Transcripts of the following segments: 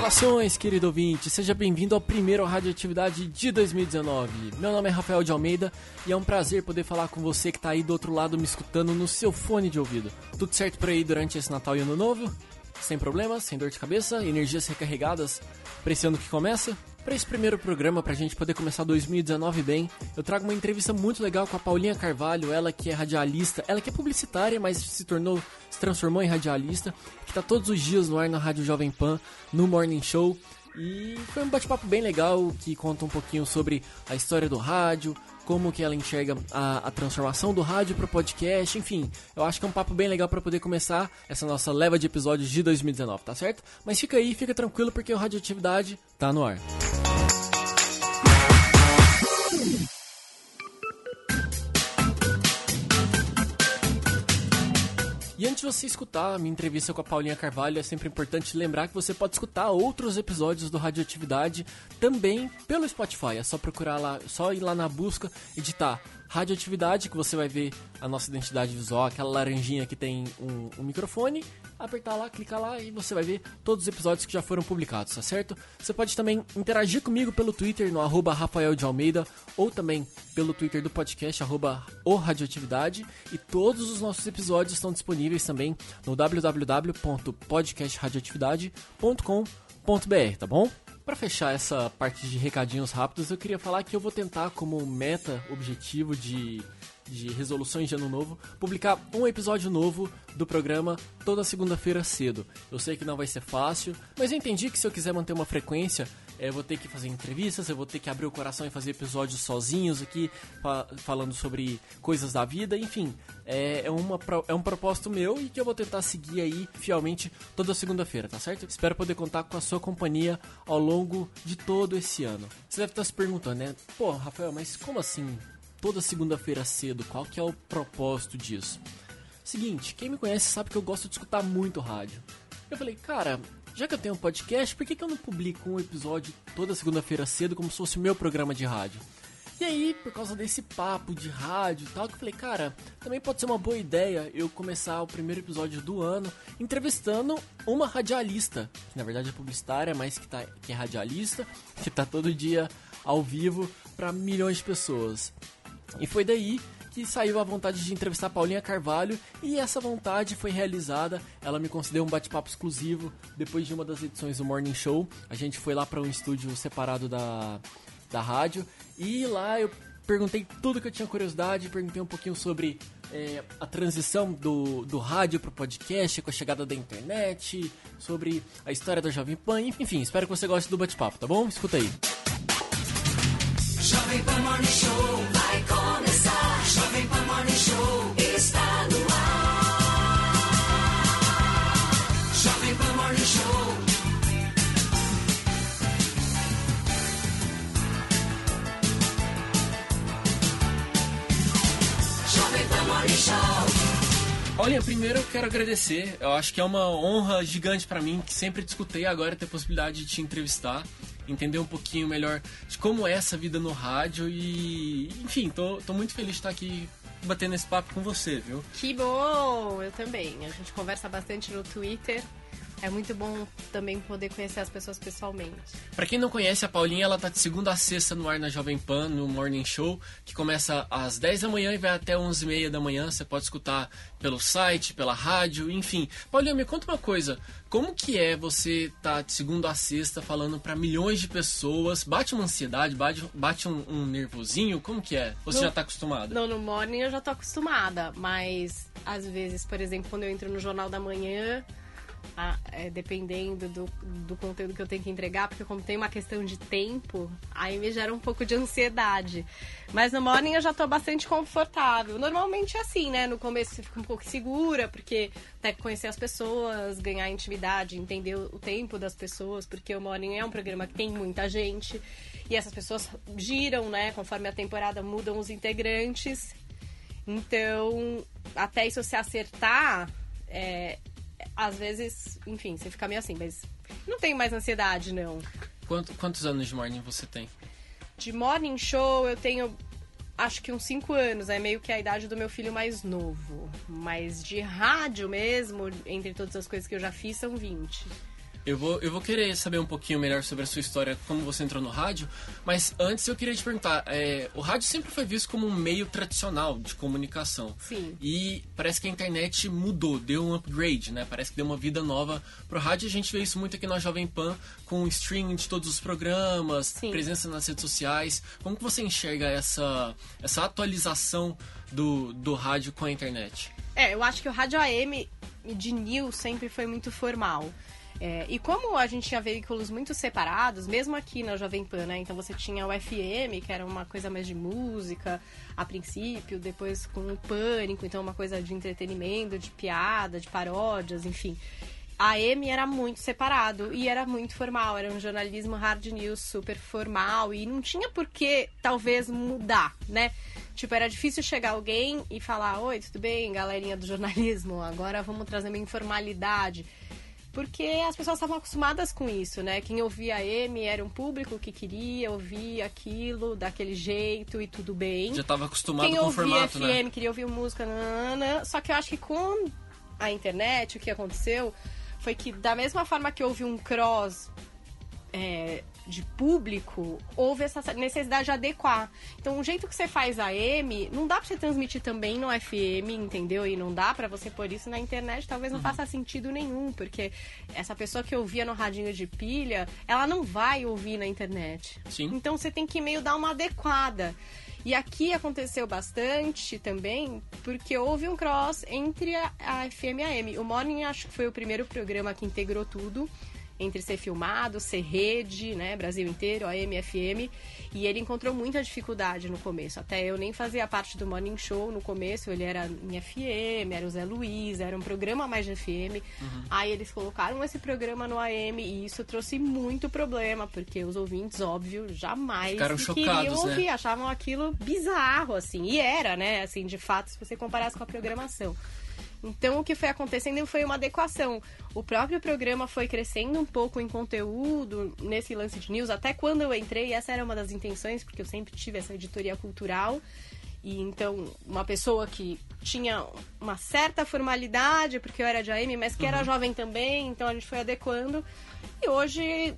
Saudações, querido ouvinte! Seja bem-vindo ao primeiro Radioatividade de 2019. Meu nome é Rafael de Almeida e é um prazer poder falar com você que está aí do outro lado me escutando no seu fone de ouvido. Tudo certo por aí durante esse Natal e Ano Novo? Sem problemas, sem dor de cabeça, energias recarregadas para que começa? Para esse primeiro programa, para a gente poder começar 2019 bem, eu trago uma entrevista muito legal com a Paulinha Carvalho, ela que é radialista, ela que é publicitária, mas se tornou, se transformou em radialista, que está todos os dias no ar na Rádio Jovem Pan, no Morning Show. E foi um bate-papo bem legal que conta um pouquinho sobre a história do rádio, como que ela enxerga a, a transformação do rádio para o podcast, enfim, eu acho que é um papo bem legal para poder começar essa nossa leva de episódios de 2019, tá certo? Mas fica aí, fica tranquilo porque o Radioatividade tá no ar. E antes de você escutar a minha entrevista com a Paulinha Carvalho, é sempre importante lembrar que você pode escutar outros episódios do Radioatividade também pelo Spotify. É só procurar lá, só ir lá na busca, editar Radioatividade, que você vai ver a nossa identidade visual, aquela laranjinha que tem um, um, microfone, apertar lá, clicar lá e você vai ver todos os episódios que já foram publicados, tá certo? Você pode também interagir comigo pelo Twitter, no arroba Rafael de Almeida, ou também pelo Twitter do podcast, arroba o Radioatividade, e todos os nossos episódios estão disponíveis também no www.podcastradioatividade.com.br, tá bom? Para fechar essa parte de recadinhos rápidos, eu queria falar que eu vou tentar, como meta, objetivo de, de resoluções de ano novo, publicar um episódio novo do programa toda segunda-feira cedo. Eu sei que não vai ser fácil, mas eu entendi que se eu quiser manter uma frequência, eu vou ter que fazer entrevistas, eu vou ter que abrir o coração e fazer episódios sozinhos aqui, fa falando sobre coisas da vida, enfim. É, é, uma, é um propósito meu e que eu vou tentar seguir aí fielmente toda segunda-feira, tá certo? Espero poder contar com a sua companhia ao longo de todo esse ano. Você deve estar se perguntando, né? Pô, Rafael, mas como assim? Toda segunda-feira cedo, qual que é o propósito disso? Seguinte, quem me conhece sabe que eu gosto de escutar muito rádio. Eu falei, cara, já que eu tenho um podcast, por que, que eu não publico um episódio toda segunda-feira cedo como se fosse o meu programa de rádio? E aí, por causa desse papo de rádio e tal, que eu falei, cara, também pode ser uma boa ideia eu começar o primeiro episódio do ano entrevistando uma radialista, que na verdade é publicitária, mas que, tá, que é radialista, que tá todo dia ao vivo para milhões de pessoas. E foi daí que saiu a vontade de entrevistar Paulinha Carvalho e essa vontade foi realizada. Ela me concedeu um bate-papo exclusivo depois de uma das edições do Morning Show. A gente foi lá para um estúdio separado da, da rádio e lá eu perguntei tudo que eu tinha curiosidade, perguntei um pouquinho sobre é, a transição do, do rádio para o podcast, com a chegada da internet, sobre a história da Jovem Pan, enfim, espero que você goste do bate-papo, tá bom? Escuta aí. Jovem Pan Morning Show Olha, primeiro eu quero agradecer. Eu acho que é uma honra gigante para mim, que sempre discutei agora ter a possibilidade de te entrevistar entender um pouquinho melhor de como é essa vida no rádio e, enfim, tô, tô muito feliz de estar aqui batendo esse papo com você, viu? Que bom! Eu também. A gente conversa bastante no Twitter. É muito bom também poder conhecer as pessoas pessoalmente. Para quem não conhece, a Paulinha ela tá de segunda a sexta no ar na Jovem Pan, no Morning Show, que começa às 10 da manhã e vai até 11 e meia da manhã. Você pode escutar pelo site, pela rádio, enfim. Paulinha, me conta uma coisa. Como que é você tá de segunda a sexta falando para milhões de pessoas? Bate uma ansiedade, bate, bate um, um nervosinho? Como que é? Você no, já tá acostumada? Não, no Morning eu já tô acostumada, mas às vezes, por exemplo, quando eu entro no Jornal da Manhã a, é, dependendo do, do conteúdo que eu tenho que entregar, porque como tem uma questão de tempo, aí me gera um pouco de ansiedade. Mas no morning eu já tô bastante confortável. Normalmente é assim, né? No começo você fica um pouco segura, porque que conhecer as pessoas, ganhar intimidade, entender o tempo das pessoas, porque o morning é um programa que tem muita gente. E essas pessoas giram, né? Conforme a temporada mudam os integrantes. Então, até isso se acertar, é, às vezes, enfim, você fica meio assim, mas não tenho mais ansiedade, não. Quanto, quantos anos de morning você tem? De morning show eu tenho acho que uns 5 anos, é meio que a idade do meu filho mais novo. Mas de rádio mesmo, entre todas as coisas que eu já fiz, são 20. Eu vou, eu vou querer saber um pouquinho melhor sobre a sua história, como você entrou no rádio, mas antes eu queria te perguntar, é, o rádio sempre foi visto como um meio tradicional de comunicação. Sim. E parece que a internet mudou, deu um upgrade, né? Parece que deu uma vida nova pro rádio. A gente vê isso muito aqui na Jovem Pan, com o streaming de todos os programas, Sim. presença nas redes sociais. Como que você enxerga essa, essa atualização do, do rádio com a internet? É, eu acho que o rádio AM de news sempre foi muito formal. É, e como a gente tinha veículos muito separados, mesmo aqui na Jovem Pan, né? Então você tinha o FM, que era uma coisa mais de música a princípio, depois com o Pânico, então uma coisa de entretenimento, de piada, de paródias, enfim. A AM era muito separado e era muito formal, era um jornalismo hard news super formal e não tinha por que talvez mudar, né? Tipo, era difícil chegar alguém e falar: Oi, tudo bem, galerinha do jornalismo? Agora vamos trazer uma informalidade. Porque as pessoas estavam acostumadas com isso, né? Quem ouvia a M era um público que queria ouvir aquilo daquele jeito e tudo bem. Já estava acostumado Quem com o formato, FM né? queria ouvir música, nanana. só que eu acho que com a internet o que aconteceu foi que da mesma forma que houve um cross é, de público, houve essa necessidade de adequar. Então, o jeito que você faz a M, não dá pra você transmitir também no FM, entendeu? E não dá pra você pôr isso na internet, talvez não Uhum. faça sentido nenhum, porque essa pessoa que ouvia no radinho de pilha, ela não vai ouvir na internet. Sim. Então, você tem que meio dar uma adequada. E aqui aconteceu bastante também, porque houve um cross entre a, a FM e a AM. O Morning acho que foi o primeiro programa que integrou tudo entre ser filmado, ser rede, né, Brasil inteiro, AM, FM, e ele encontrou muita dificuldade no começo. Até eu nem fazia parte do Morning Show no começo, ele era em FM, era o Zé Luiz, era um programa mais de FM. Aí eles colocaram esse programa no AM e isso trouxe muito problema, porque os ouvintes, óbvio, jamais Ficaram queriam né? ouvir, achavam aquilo bizarro, assim. E era, né, assim, de fato, se você comparasse com a programação. Então, o que foi acontecendo foi uma adequação. O próprio programa foi crescendo um pouco em conteúdo nesse lance de news. Até quando eu entrei, essa era uma das intenções, porque eu sempre tive essa editoria cultural. E então, uma pessoa que tinha uma certa formalidade, porque eu era de AM, mas que era jovem também, então a gente foi adequando. E hoje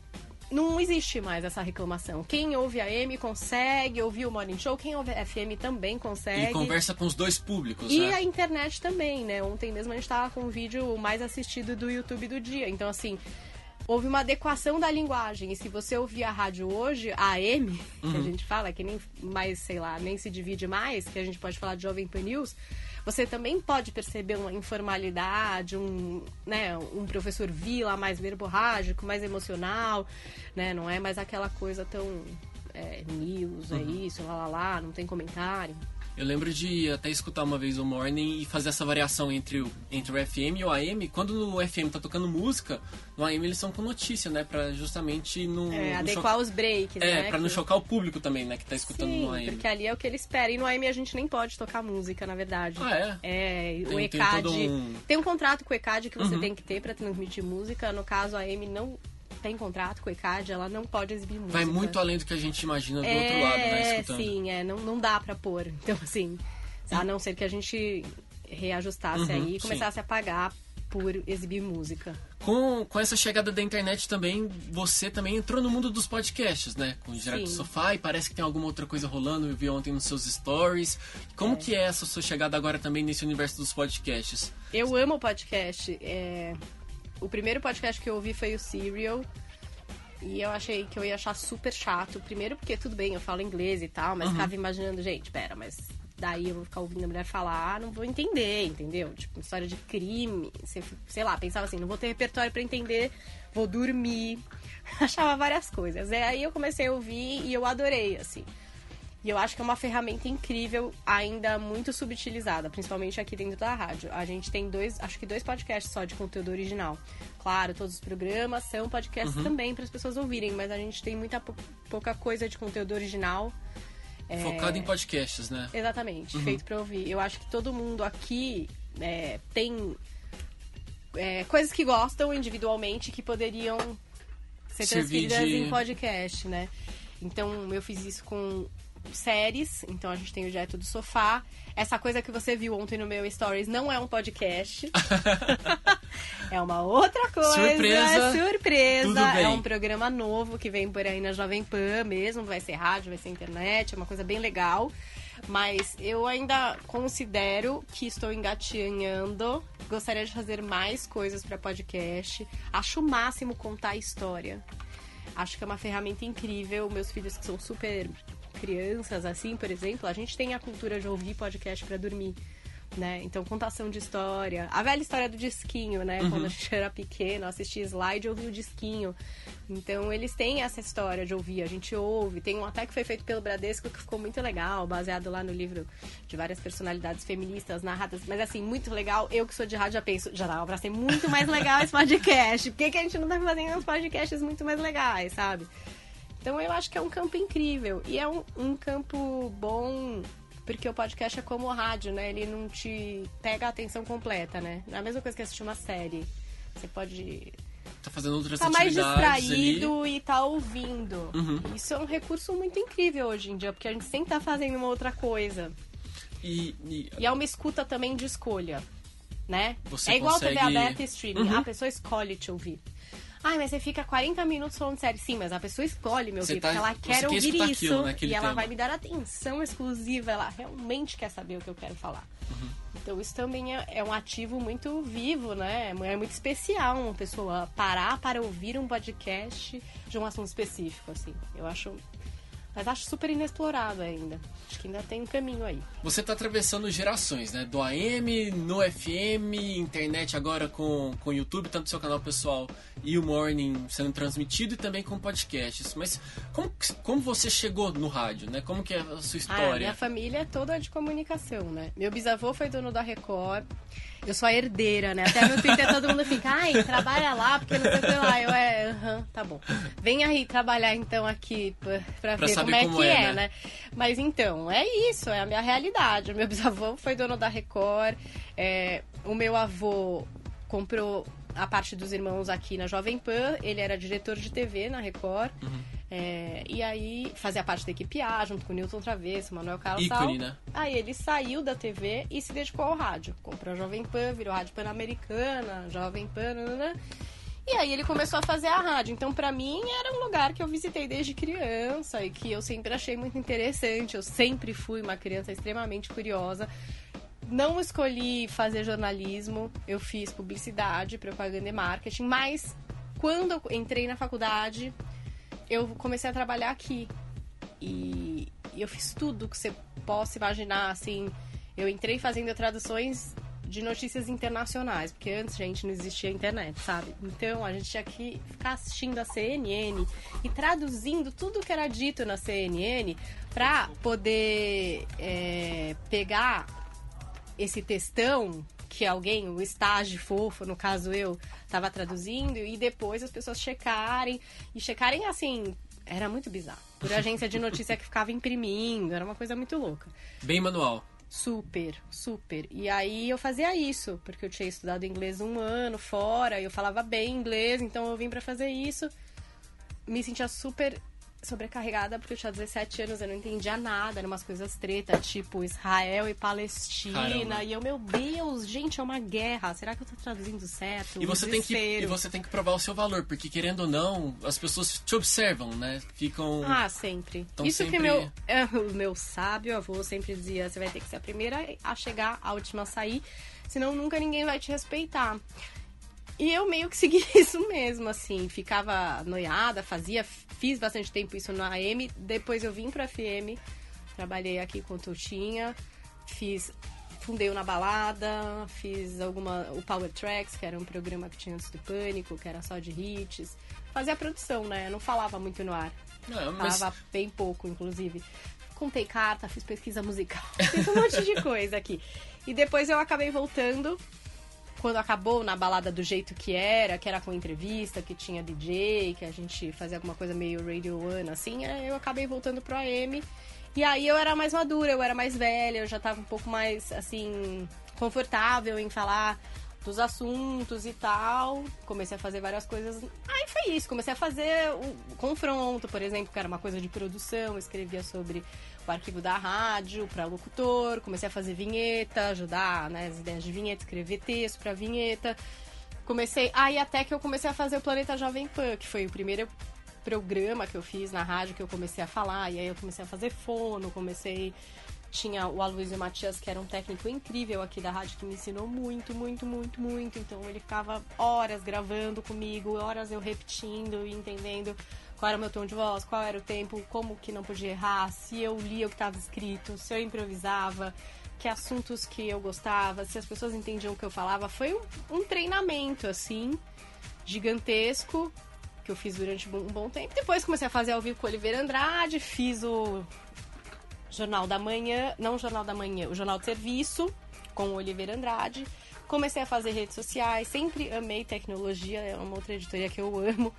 não existe mais essa reclamação. Quem ouve a AM consegue ouvir o Morning Show, quem ouve a FM também consegue. E conversa com os dois públicos, E né? a internet também, né? Ontem mesmo a gente tava com o vídeo mais assistido do YouTube do dia. Então, assim, houve uma adequação da linguagem. E se você ouvir a rádio hoje, a AM, que Uhum. a gente fala, que nem mais, sei lá, nem se divide mais, que a gente pode falar de Jovem Pan News, você também pode perceber uma informalidade, um, né, um professor Vila mais verborrágico, mais emocional, né? Não é mais aquela coisa tão é, news, é Uhum. isso, lá lá lá, não tem comentário. Eu lembro de até escutar uma vez o Morning e fazer essa variação entre o, entre o FM e o AM. Quando no FM tá tocando música, no AM eles são com notícia, né? Pra justamente não. É, não adequar os breaks, É, né? pra não que- chocar o público também, né? Que tá escutando Sim, no AM. porque ali é o que ele espera. E no AM a gente nem pode tocar música, na verdade. Ah, é? É, o Tem- tem ECAD. todo um- Tem um contrato com o ECAD que você Uhum. tem que ter pra transmitir música. No caso, a AM não tem contrato com o ECAD, ela não pode exibir música. Vai muito além do que a gente imagina do é, outro lado, né? Escutando. sim, é, não, não dá pra pôr. Então, assim, a não ser que a gente reajustasse Uhum, aí e começasse a pagar por exibir música. Com, com essa chegada da internet também, você também entrou no mundo dos podcasts, né? Com o Direto do Sim. Sofá e parece que tem alguma outra coisa rolando, eu vi ontem nos seus stories. Como que é essa sua chegada agora também nesse universo dos podcasts? Eu amo podcast. É, O primeiro podcast que eu ouvi foi o Serial. E eu achei que eu ia achar super chato. Primeiro porque, tudo bem, eu falo inglês e tal, mas ficava imaginando, gente, pera, mas daí eu vou ficar ouvindo a mulher falar, não vou entender, entendeu? Tipo, história de crime. Sei lá, pensava assim, não vou ter repertório pra entender, vou dormir. Achava várias coisas. É, aí eu comecei a ouvir e eu adorei, assim. E eu acho que é uma ferramenta incrível, ainda muito subutilizada, principalmente aqui dentro da rádio. A gente tem dois, acho que dois podcasts só de conteúdo original. Claro, todos os programas são podcasts também para as pessoas ouvirem, mas a gente tem muita pou- pouca coisa de conteúdo original. É, Focado em podcasts, né? Exatamente, feito para ouvir. Eu acho que todo mundo aqui é, tem é, coisas que gostam individualmente que poderiam ser transferidas de- em podcast, né? Então eu fiz isso com séries, então a gente tem o Direto do Sofá. Essa coisa que você viu ontem no meu Stories não é um podcast. é uma outra coisa. Surpresa. Surpresa. É um programa novo que vem por aí na Jovem Pan mesmo. Vai ser rádio, vai ser internet. É uma coisa bem legal. Mas eu ainda considero que estou engatinhando. Gostaria de fazer mais coisas para podcast. Acho o máximo contar a história. Acho que é uma ferramenta incrível. Meus filhos que são super crianças, assim, por exemplo, a gente tem a cultura de ouvir podcast para dormir. Né? Então, contação de história. A velha história do disquinho, né? Quando a gente era pequeno, assistia slide e ouvia o disquinho. Então, eles têm essa história de ouvir. A gente ouve. Tem um até que foi feito pelo Bradesco que ficou muito legal, baseado lá no livro de várias personalidades feministas narradas. Mas, assim, muito legal. Eu que sou de rádio já penso, já dava pra ser muito mais legal esse podcast. Por que, que a gente não tá fazendo uns podcasts muito mais legais, sabe? Então eu acho que é um campo incrível. E é um, um campo bom, porque o podcast é como o rádio, né? Ele não te pega a atenção completa, né? É a mesma coisa que assistir uma série. Você pode Tá fazendo outras estar mais distraído ali. e tá ouvindo. Uhum. Isso é um recurso muito incrível hoje em dia, porque a gente sempre tá fazendo uma outra coisa. E, e E é uma escuta também de escolha, né? Você é igual consegue- TV aberta e streaming. Uhum. A pessoa escolhe te ouvir. Ai, mas você fica 40 minutos falando sério. Sim, mas a pessoa escolhe me Você ouvir, tá- porque ela quer quer ouvir escutar isso. aquilo, né, e ela tema. vai me dar atenção exclusiva. Ela realmente quer saber o que eu quero falar. Uhum. Então isso também é, é um ativo muito vivo, né? É muito especial uma pessoa parar para ouvir um podcast de um assunto específico, assim. Eu acho... Mas acho super inexplorado ainda. Acho que ainda tem um caminho aí. Você tá atravessando gerações, né? Do AM, no FM, internet agora com o YouTube, tanto seu canal pessoal e o Morning sendo transmitido e também com podcasts. Mas como, como você chegou no rádio, né? Como que é a sua Ah, minha história? família é toda de comunicação, né? Meu bisavô foi dono da Record. Eu sou a herdeira, né? Até no Twitter todo mundo fica, ai, trabalha lá, porque não sei o que lá. Eu, é, aham, tá bom. Vem aí trabalhar então aqui pra, pra Pra ver como é como que é, é, né? né? Mas então, é isso, é a minha realidade. O meu bisavô foi dono da Record. é, o meu avô comprou a parte dos irmãos aqui na Jovem Pan. Ele era diretor de TV na Record. Uhum. É, e aí fazia parte da equipe A, junto com o Newton Travesso, Manuel Carlos Ícone, né? Aí ele saiu da TV e se dedicou ao rádio. Comprou a Jovem Pan, virou Rádio Pan-Americana, Jovem Pan, nananã. E aí ele começou a fazer a rádio. Então, pra mim, era um lugar que eu visitei desde criança e que eu sempre achei muito interessante. Eu sempre fui uma criança extremamente curiosa. Não escolhi fazer jornalismo, eu fiz publicidade, propaganda e marketing, mas quando eu entrei na faculdade, eu comecei a trabalhar aqui. E, eu fiz tudo que você possa imaginar, assim. Eu entrei fazendo traduções de notícias internacionais, porque antes, gente, não existia internet, sabe? Então a gente tinha que ficar assistindo a CNN e traduzindo tudo que era dito na CNN pra poder é, pegar esse textão que alguém, o estágio fofo, no caso eu, tava traduzindo, e depois as pessoas checarem, e checarem assim, era muito bizarro. Por agência de notícia que ficava imprimindo, era uma coisa muito louca. Bem manual. Super, super. E aí eu fazia isso, porque eu tinha estudado inglês um ano fora, eu falava bem inglês, então eu vim pra fazer isso. Me sentia super sobrecarregada, porque eu tinha 17 anos, eu não entendia nada, eram umas coisas treta, tipo Israel e Palestina. Caramba. E eu, meu Deus, gente, é uma guerra. Será que eu tô traduzindo certo? E você, tem que, e você tem que provar o seu valor, porque querendo ou não, as pessoas te observam, né? Ficam. Ah, sempre. Isso sempre- que meu, é, o meu sábio avô sempre dizia: você vai ter que ser a primeira a chegar, a última a sair, senão nunca ninguém vai te respeitar. E eu meio que segui isso mesmo, assim, ficava noiada, fazia, fiz bastante tempo isso na AM, depois eu vim pra FM, trabalhei aqui com o Tutinha, fiz, fundei o Na Balada, fiz alguma, o Power Tracks, que era um programa que tinha antes do Pânico, que era só de hits, fazia produção, né, não falava muito no ar. Não, mas Falava bem pouco, inclusive. Contei carta, fiz pesquisa musical, fiz um monte de coisa aqui. E depois eu acabei voltando, quando acabou na balada do jeito que era, que era com entrevista, que tinha DJ, que a gente fazia alguma coisa meio Radio One, assim, aí eu acabei voltando pro AM. E aí eu era mais madura, eu era mais velha, eu já tava um pouco mais, assim, confortável em falar dos assuntos e tal. Comecei a fazer várias coisas. Aí foi isso. Comecei a fazer o confronto, por exemplo, que era uma coisa de produção. Escrevia sobre o arquivo da rádio para locutor. Comecei a fazer vinheta, ajudar né, as ideias de vinheta, escrever texto para vinheta. Comecei. Aí até que eu comecei a fazer o Planeta Jovem Pan, que foi o primeiro programa que eu fiz na rádio que eu comecei a falar. E aí eu comecei a fazer fono, comecei tinha o Aloysio Matias, que era um técnico incrível aqui da rádio, que me ensinou muito, muito, muito, muito. Então ele ficava horas gravando comigo, horas eu repetindo e entendendo qual era o meu tom de voz, qual era o tempo, como que não podia errar, se eu lia o que estava escrito, se eu improvisava, que assuntos que eu gostava, se as pessoas entendiam o que eu falava. Foi um, um treinamento, assim, gigantesco, que eu fiz durante um bom tempo. Depois comecei a fazer ao vivo com o Oliveira Andrade, fiz o Jornal da Manhã, não Jornal da Manhã, o Jornal de Serviço, com o Oliveira Andrade. Comecei a fazer redes sociais, sempre amei tecnologia, é uma outra editoria que eu amo.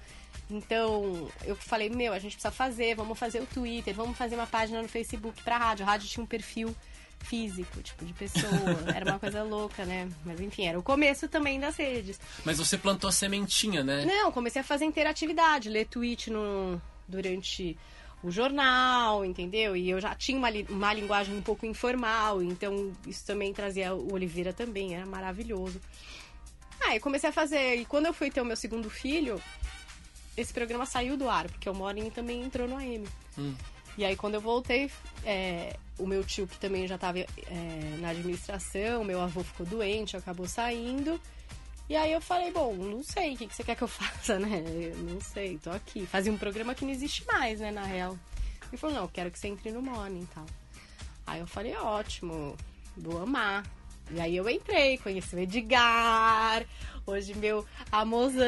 Então, eu falei, meu, a gente precisa fazer, vamos fazer o Twitter, vamos fazer uma página no Facebook pra rádio. A rádio tinha um perfil físico, tipo, de pessoa. Era uma coisa louca, né? Mas enfim, era o começo também das redes. Mas você plantou a sementinha, né? Não, comecei a fazer interatividade, ler tweet no, durante o jornal, entendeu? E eu já tinha uma, uma linguagem um pouco informal, então isso também trazia o Oliveira também, era maravilhoso. Ah, eu comecei a fazer, e quando eu fui ter o meu segundo filho, esse programa saiu do ar, porque o Morning também entrou no AM. Hum. E aí quando eu voltei, é, o meu tio, que também já estava é, na administração, meu avô ficou doente, acabou saindo. E aí eu falei, bom, não sei, o que, que você quer que eu faça, né? Eu não sei, tô aqui. Fazia um programa que não existe mais, né, na real. Ele falou, não, eu quero que você entre no Morning e tal. Aí eu falei, ótimo, vou amar. E aí eu entrei, conheci o Edgar, hoje meu amorzão,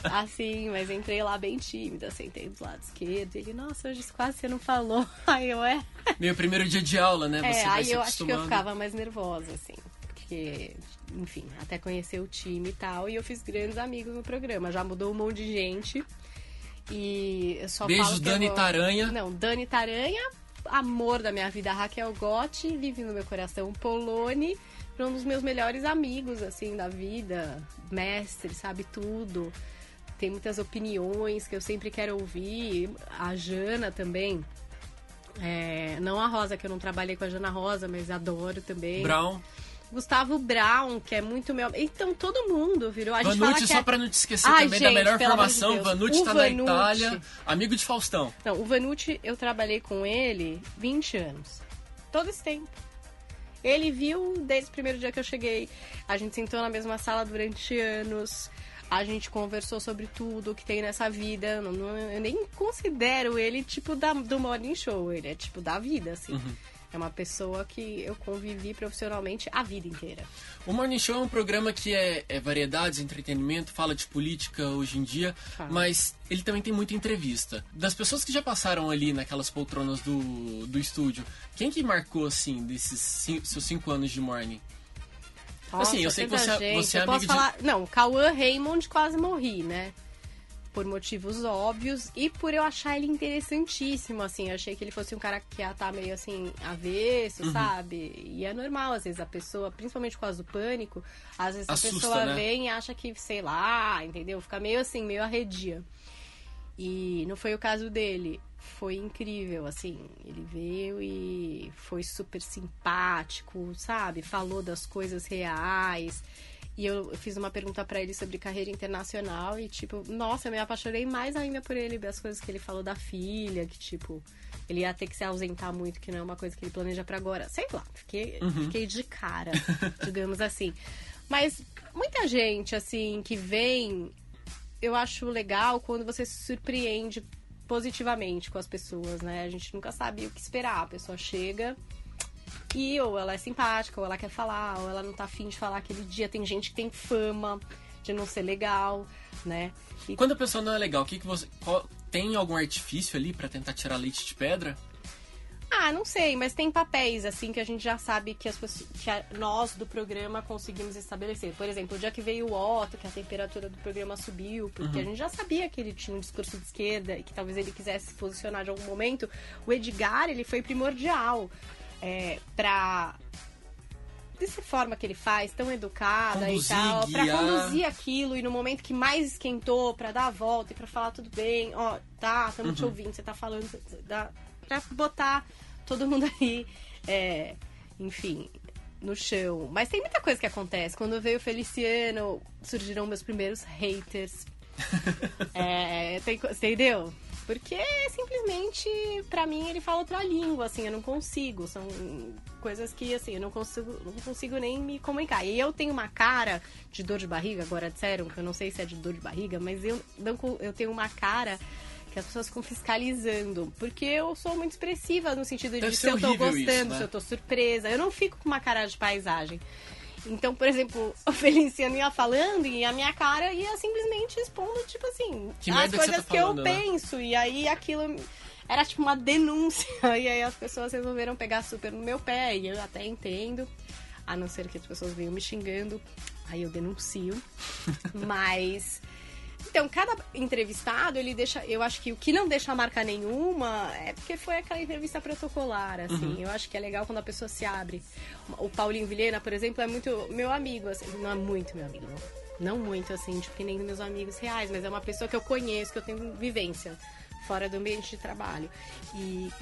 assim, mas entrei lá bem tímida, sentei do lado esquerdo. Ele, nossa, hoje quase você não falou. Aí eu, é. Meu primeiro dia de aula, né? Você é, aí eu acho que eu ficava mais nervosa, assim porque, enfim, até conhecer o time e tal. E eu fiz grandes amigos no programa. Já mudou um monte de gente. E eu só Beijo, Dani eu... Taranha. Não, Dani Taranha, amor da minha vida, Raquel Gotti, vive no meu coração, Polone, um dos meus melhores amigos, assim, da vida, mestre, sabe tudo. Tem muitas opiniões que eu sempre quero ouvir. A Jana também. É, não a Rosa, que eu não trabalhei com a Jana Rosa, mas adoro também. Brown. Gustavo Brown, que é muito meu. Então todo mundo virou. A gente Vanucci, só é... pra não te esquecer Ai, também gente, da melhor formação, de Vanucci tá Vanucci... na Itália, amigo de Faustão. Não, o Vanucci, eu trabalhei com ele 20 anos. Todo esse tempo. Ele viu desde o primeiro dia que eu cheguei. A gente sentou na mesma sala durante anos. A gente conversou sobre tudo que tem nessa vida. Não, não, eu nem considero ele tipo da, do Morning Show. Ele é tipo da vida, assim. Uhum. É uma pessoa que eu convivi profissionalmente a vida inteira. O Morning Show é um programa que é, é variedades, entretenimento, fala de política hoje em dia, mas ele também tem muita entrevista. Das pessoas que já passaram ali naquelas poltronas do, do estúdio, quem que marcou, assim, desses cinco, seus cinco anos de Morning? Nossa, assim, eu sei que você, é, você é amigo falar... de... Não, Cauã Raymond quase morri, né? Por motivos óbvios e por eu achar ele interessantíssimo, assim. Eu achei que ele fosse um cara que ia estar tá meio assim, avesso, uhum. sabe? E é normal, às vezes, a pessoa, principalmente por causa do pânico, às vezes Assusta, a pessoa né? vem e acha que, sei lá, entendeu? Fica meio assim, meio arredia. E não foi o caso dele. Foi incrível, assim. Ele veio e foi super simpático, sabe? Falou das coisas reais. E eu fiz uma pergunta para ele sobre carreira internacional e, tipo, nossa, eu me apaixonei mais ainda por ele, das coisas que ele falou da filha, que, tipo, ele ia ter que se ausentar muito, que não é uma coisa que ele planeja para agora. Sei lá, fiquei, uhum. fiquei de cara, digamos assim. Mas muita gente, assim, que vem, eu acho legal quando você se surpreende positivamente com as pessoas, né? A gente nunca sabe o que esperar. A pessoa chega e ou ela é simpática, ou ela quer falar, ou ela não tá afim de falar aquele dia. Tem gente que tem fama de não ser legal, né? E... Quando a pessoa não é legal, o que, que você. Qual, tem algum artifício ali para tentar tirar leite de pedra? Ah, não sei, mas tem papéis assim que a gente já sabe que, as pessoas, que a, nós do programa conseguimos estabelecer. Por exemplo, o dia que veio o Otto, que a temperatura do programa subiu, porque uhum. a gente já sabia que ele tinha um discurso de esquerda e que talvez ele quisesse se posicionar de algum momento. O Edgar, ele foi primordial é, para dessa forma que ele faz, tão educada Conduzir, e tal, pra guiar. conduzir aquilo e no momento que mais esquentou, pra dar a volta e pra falar tudo bem, ó, tá, estamos Uhum. te ouvindo, você tá falando, dá, pra botar todo mundo aí, é, enfim, no chão. Mas tem muita coisa que acontece. Quando veio o Feliciano, surgiram meus primeiros haters. É, tem, entendeu? Porque simplesmente, pra mim, ele fala outra língua, assim, eu não consigo. São coisas que, assim, eu não consigo, não consigo nem me comunicar. E eu tenho uma cara de dor de barriga, agora disseram, que eu não sei se é de dor de barriga, mas eu, eu tenho uma cara que as pessoas ficam fiscalizando. Porque eu sou muito expressiva no sentido de Deve se eu tô gostando, isso, né? se eu tô surpresa. Eu não fico com uma cara de paisagem. Então, por exemplo, o Feliciano ia falando e a minha cara ia simplesmente expondo, tipo assim, Que as que você coisas tá que, falando, eu né? penso. E aí aquilo era tipo uma denúncia. E aí as pessoas resolveram pegar super no meu pé. E eu até entendo. A não ser que as pessoas venham me xingando. Aí eu denuncio. Mas. Então, cada entrevistado, ele deixa. Eu acho que o que não deixa marca nenhuma é porque foi aquela entrevista protocolar, assim. Eu acho que é legal quando a pessoa se abre. O Paulinho Vilhena, por exemplo, é muito meu amigo, assim. Não é muito meu amigo, não. Não muito, assim, tipo, que nem meus amigos reais, mas é uma pessoa que eu conheço, que eu tenho vivência fora do ambiente de trabalho. E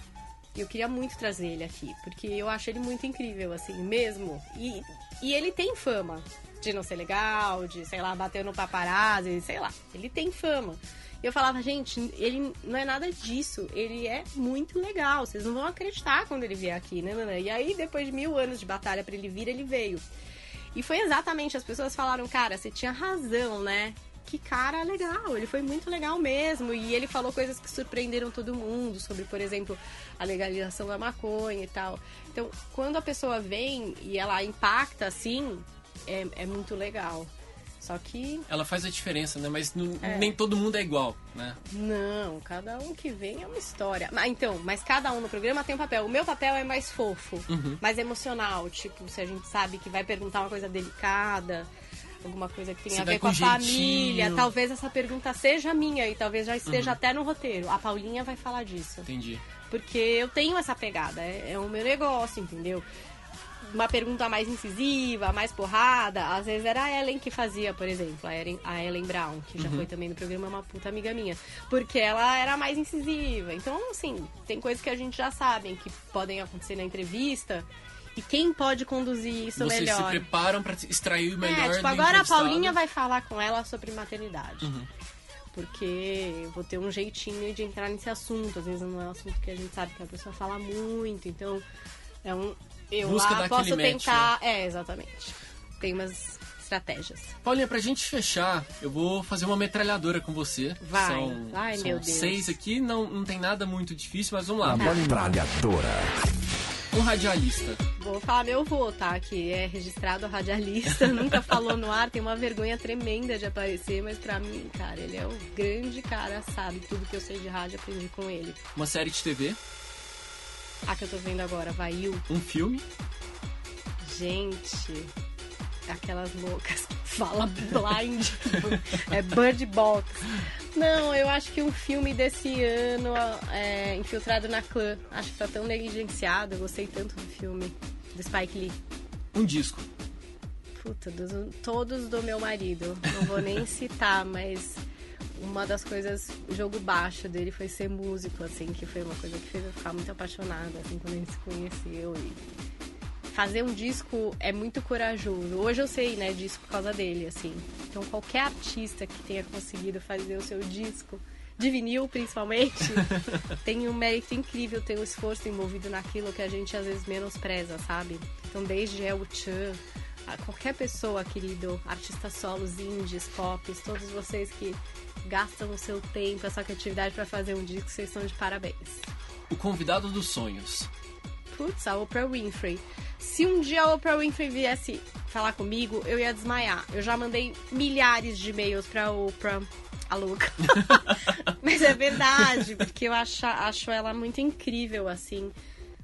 eu queria muito trazer ele aqui, porque eu acho ele muito incrível, assim, mesmo. E, e ele tem fama de não ser legal, de, sei lá, bater no paparazzi, sei lá. Ele tem fama. E eu falava, gente, ele não é nada disso. Ele é muito legal. Vocês não vão acreditar quando ele vier aqui, né? E aí, depois de mil anos de batalha pra ele vir, ele veio. E foi exatamente, as pessoas falaram, cara, você tinha razão, né? Que cara legal, ele foi muito legal mesmo. E ele falou coisas que surpreenderam todo mundo, sobre, por exemplo, a legalização da maconha e tal. Então, quando a pessoa vem e ela impacta assim, é, é muito legal. Só que, Ela faz a diferença, né? Mas não- É. nem todo mundo é igual, né? não, cada um que vem é uma história. Mas então, mas cada um no programa tem um papel. O meu papel é mais fofo, mais emocional. Tipo, se a gente sabe que vai perguntar uma coisa delicada, alguma coisa que tem a ver com com a jeitinho. família, talvez essa pergunta seja minha e talvez já esteja até no roteiro. A Paulinha vai falar disso. Entendi. Porque eu tenho essa pegada, é, é o meu negócio, entendeu? Uma pergunta mais incisiva, mais porrada, às vezes era a Ellen que fazia, por exemplo, a Ellen, a Ellen Brown, que já foi também no programa, uma puta amiga minha. Porque ela era mais incisiva. Então, assim, tem coisas que a gente já sabe que podem acontecer na entrevista. E quem pode conduzir isso Vocês melhor? se preparam pra extrair o melhor É, tipo, agora a. Paulinha vai falar com ela sobre maternidade. Uhum. Porque eu vou ter um jeitinho de entrar nesse assunto. Às vezes não é um assunto que a gente sabe que a pessoa fala muito. Então, é um. Eu Busca lá posso match, tentar. É, exatamente. Tem umas estratégias. Paulinha, pra gente fechar, eu vou fazer uma metralhadora com você. Vai. São, Ai, são meu Deus. seis aqui, não, não tem nada muito difícil, mas vamos lá. Metralhadora. Um radialista. Vou falar meu vô, tá? Que é registrado radialista, nunca falou no ar, tem uma vergonha tremenda de aparecer, mas pra mim, cara, ele é um grande cara, sabe? Tudo que eu sei de rádio aprendi com ele. Uma série de TV. A que eu tô vendo agora, Vaiu. Um filme. Gente, aquelas loucas que fala blind, é Bird Box. Não, eu acho que um filme desse ano é Infiltrado na Clã. Acho que tá tão negligenciado, eu gostei tanto do filme do Spike Lee. Um disco. Puta, dos- todos do meu marido. Não vou nem citar, mas uma das coisas, o jogo baixo dele foi ser músico, assim, que foi uma coisa que fez eu ficar muito apaixonada, assim, quando a gente se conheceu. E fazer um disco é muito corajoso. Hoje eu sei, né, disso por causa dele, assim. Então qualquer artista que tenha conseguido fazer o seu disco, de vinil principalmente, tem um mérito incrível, tem um esforço envolvido naquilo que a gente às vezes menospreza, sabe? Então desde El Chan, a qualquer pessoa, querido, artistas solos, indies, pops, todos vocês que gastam o seu tempo, essa criatividade para fazer um disco, vocês estão de parabéns. O convidado dos sonhos. Putz, a Oprah Winfrey. Se um dia a Oprah Winfrey viesse falar comigo, eu ia desmaiar. Eu já mandei milhares de e-mails pra Oprah, a louca. Mas é verdade, porque eu acho, acho ela muito incrível, assim.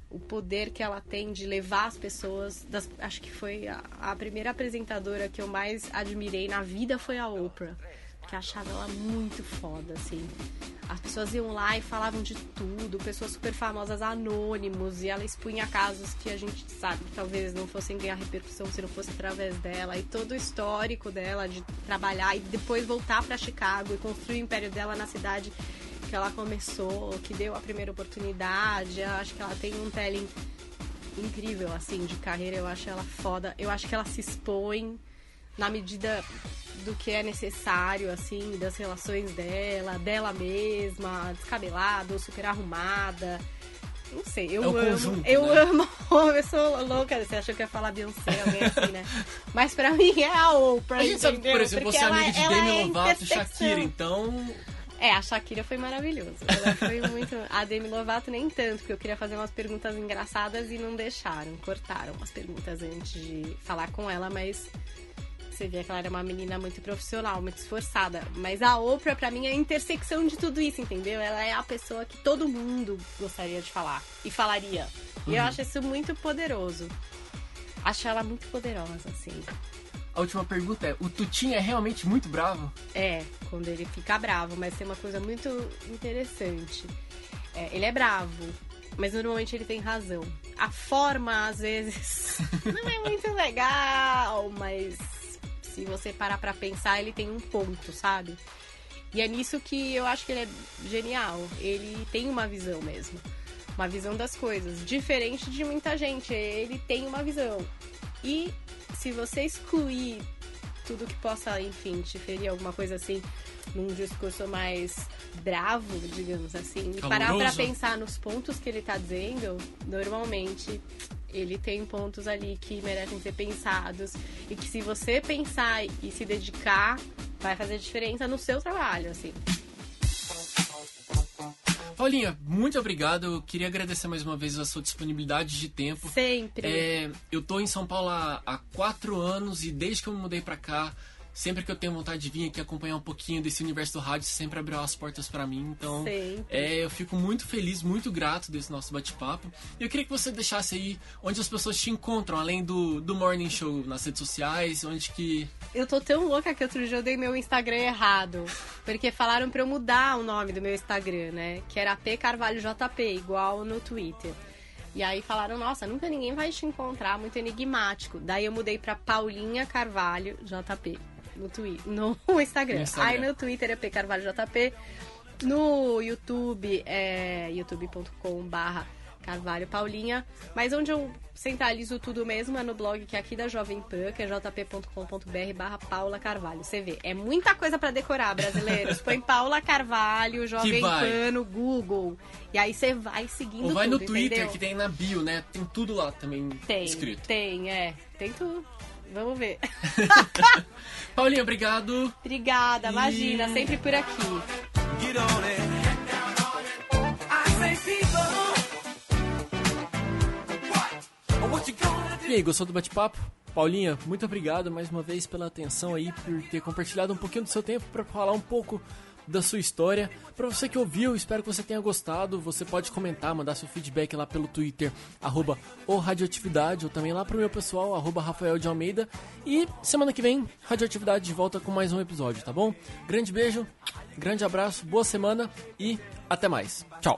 O poder que ela tem de levar as pessoas. das- acho que foi a, a primeira apresentadora que eu mais admirei na vida foi a Oprah. Porque achava ela muito foda, assim. As pessoas iam lá e falavam de tudo, pessoas super famosas, anônimos, e ela expunha casos que a gente sabe que talvez não fossem ganhar repercussão se não fosse através dela, e todo o histórico dela de trabalhar e depois voltar para Chicago e construir o império dela na cidade que ela começou, que deu a primeira oportunidade. Eu acho que ela tem um telling incrível, assim, de carreira. Eu acho ela foda. Eu acho que ela se expõe na medida do que é necessário, assim, das relações dela, dela mesma, descabelada ou super arrumada. Não sei, eu É amo. conjunto, eu né? amo. Eu sou louca. Você achou que eu ia falar Beyoncé, alguém assim, né? Mas pra mim é a Oprah. A gente sabe, entendeu? por exemplo, Porque você é amiga de Demi é Lovato e. Shakira, então. É, a Shakira foi maravilhosa. Ela foi muito. A Demi Lovato nem tanto, porque eu queria fazer umas perguntas engraçadas e não deixaram. Cortaram umas perguntas antes de falar com ela, mas você via que ela era uma menina muito profissional, muito esforçada. Mas a Oprah, pra mim, é a intersecção de tudo isso, entendeu? Ela é a pessoa que todo mundo gostaria de falar e falaria. E eu acho isso muito poderoso. Acho ela muito poderosa, assim. A última pergunta é: o Tutinho é realmente muito bravo? É, quando ele fica bravo, mas tem uma coisa muito interessante. É, ele é bravo, mas normalmente ele tem razão. A forma, às vezes, não é muito legal, mas se você parar pra pensar, ele tem um ponto, sabe? E é nisso que eu acho que ele é genial. Ele tem uma visão mesmo. Uma visão das coisas. Diferente de muita gente. Ele tem uma visão. E se você excluir tudo que possa, enfim, te ferir alguma coisa assim, num discurso mais bravo, digamos assim, e parar pra Caloroso. pensar nos pontos que ele tá dizendo, normalmente ele tem pontos ali que merecem ser pensados e que se você pensar e se dedicar, vai fazer diferença no seu trabalho, assim. Paulinha, muito obrigado. Eu queria agradecer mais uma vez a sua disponibilidade de tempo. Sempre. É, eu tô em São Paulo há, há quatro anos e desde que eu me mudei pra cá, sempre que eu tenho vontade de vir aqui acompanhar um pouquinho desse universo do rádio, você sempre abriu as portas pra mim. Então, é, eu fico muito feliz, muito grato desse nosso bate-papo. E eu queria que você deixasse aí onde as pessoas te encontram, além do, do Morning Show nas redes sociais, onde que. Eu tô tão louca que outro dia eu dei meu Instagram errado. Porque falaram pra eu mudar o nome do meu Instagram, né? Que era P Carvalho JP, igual no Twitter. E aí falaram, nossa, nunca ninguém vai te encontrar, muito enigmático. Daí eu mudei pra Paulinha Carvalho JP no Twitter, no Instagram. Instagram. Aí no Twitter é P Carvalho JP. No YouTube é youtube.com barra Carvalho Paulinha. Mas onde eu centralizo tudo mesmo é no blog que é aqui da Jovem Pan, que é jp.com.br barra Paula Carvalho. Você vê, é muita coisa pra decorar, brasileiros. Põe Paula Carvalho, Jovem. Pan no Google. E aí você vai seguindo Ou vai tudo, no Twitter, entendeu? que tem na bio, né? Tem tudo lá também Tem, escrito. tem, é. Tem tudo. Vamos ver. Paulinha, obrigado. Obrigada, E- imagina, sempre por aqui. E aí, gostou do bate-papo? Paulinha, muito obrigado mais uma vez pela atenção aí, por ter compartilhado um pouquinho do seu tempo para falar um pouco da sua história. Para você que ouviu, espero que você tenha gostado. Você pode comentar, mandar seu feedback lá pelo Twitter, arroba o Radioatividade, ou também lá pro meu pessoal, arroba Rafael de Almeida. E semana que vem, Radioatividade de volta com mais um episódio, tá bom? Grande beijo, grande abraço, boa semana e até mais. Tchau!